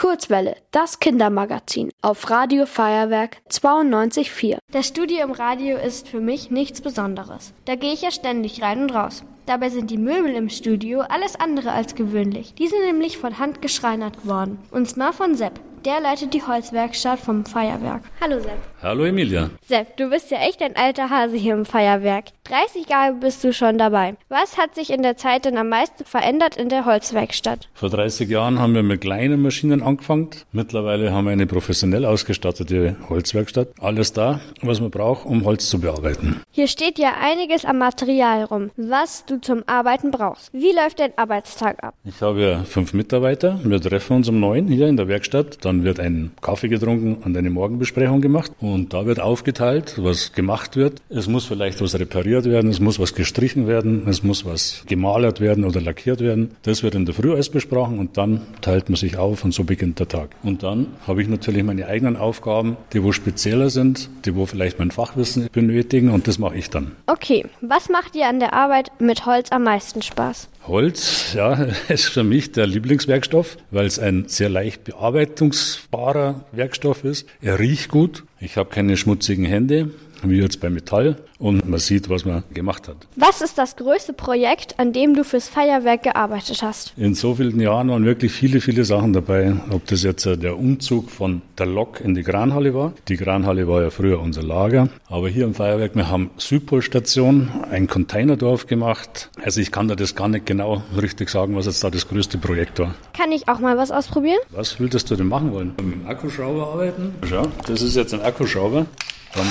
Kurzwelle, das Kindermagazin auf Radio Feuerwerk 92.4. Das Studio im Radio ist für mich nichts Besonderes. Da gehe ich ja ständig rein und raus. Dabei sind die Möbel im Studio alles andere als gewöhnlich. Die sind nämlich von Hand geschreinert worden. Und zwar von Sepp. Der leitet die Holzwerkstatt vom Feuerwerk. Hallo Sepp. Hallo Emilia. Sepp, du bist ja echt ein alter Hase hier im Feuerwerk. 30 Jahre bist du schon dabei. Was hat sich in der Zeit denn am meisten verändert in der Holzwerkstatt? Vor 30 Jahren haben wir mit kleinen Maschinen angefangen. Mittlerweile haben wir eine professionell ausgestattete Holzwerkstatt. Alles da, was man braucht, um Holz zu bearbeiten. Hier steht ja einiges am Material rum, was du zum Arbeiten brauchst. Wie läuft dein Arbeitstag ab? Ich habe ja fünf Mitarbeiter. Wir treffen uns um neun hier in der Werkstatt. Dann wird ein Kaffee getrunken und eine Morgenbesprechung gemacht. Und da wird aufgeteilt, was gemacht wird. Es muss vielleicht was repariert werden, es muss was gestrichen werden, es muss was gemalert werden oder lackiert werden. Das wird in der Früh alles besprochen und dann teilt man sich auf und so beginnt der Tag. Und dann habe ich natürlich meine eigenen Aufgaben, die wo spezieller sind, die wo vielleicht mein Fachwissen benötigen und das mache ich dann. Okay, was macht dir an der Arbeit mit Holz am meisten Spaß? Holz, ja, ist für mich der Lieblingswerkstoff, weil es ein sehr leicht bearbeitungsbarer Werkstoff ist. Er riecht gut. Ich habe keine schmutzigen Hände wie jetzt bei Metall und man sieht, was man gemacht hat. Was ist das größte Projekt, an dem du fürs Feuerwerk gearbeitet hast? In so vielen Jahren waren wirklich viele, viele Sachen dabei. Ob das jetzt der Umzug von der Lok in die Kranhalle war. Die Kranhalle war ja früher unser Lager. Aber hier im Feuerwerk, wir haben Südpolstation, ein Containerdorf gemacht. Also ich kann da das gar nicht genau richtig sagen, was jetzt da das größte Projekt war. Kann ich auch mal was ausprobieren? Was würdest du denn machen wollen? Mit dem Akkuschrauber arbeiten? Schau, das ist jetzt ein Akkuschrauber. Dann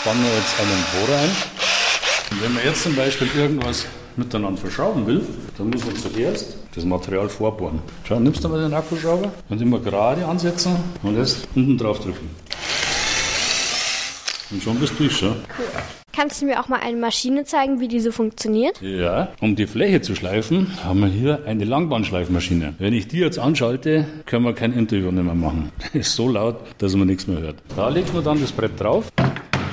spannen wir jetzt einen Bohrer ein. Und wenn man jetzt zum Beispiel irgendwas miteinander verschrauben will, dann muss man zuerst das Material vorbohren. Schau, nimmst du mal den Akkuschrauber und immer gerade ansetzen und jetzt unten drauf drücken. Und schon bist du durch, schon. Cool. Kannst du mir auch mal eine Maschine zeigen, wie die so funktioniert? Ja, um die Fläche zu schleifen, haben wir hier eine Langbahnschleifmaschine. Wenn ich die jetzt anschalte, können wir kein Interview mehr machen. ist so laut, dass man nichts mehr hört. Da legt man dann das Brett drauf.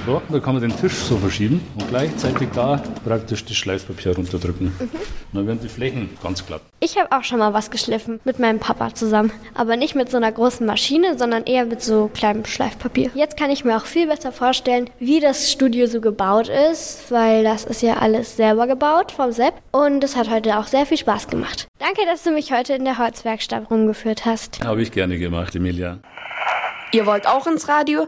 So, da kann man den Tisch so verschieben und gleichzeitig da praktisch das Schleifpapier runterdrücken. Mhm. Dann werden die Flächen ganz glatt. Ich habe auch schon mal was geschliffen mit meinem Papa zusammen. Aber nicht mit so einer großen Maschine, sondern eher mit so kleinem Schleifpapier. Jetzt kann ich mir auch viel besser vorstellen, wie das Studio so gebaut ist, weil das ist ja alles selber gebaut vom Sepp. Und es hat heute auch sehr viel Spaß gemacht. Danke, dass du mich heute in der Holzwerkstatt rumgeführt hast. Habe ich gerne gemacht, Emilia. Ihr wollt auch ins Radio?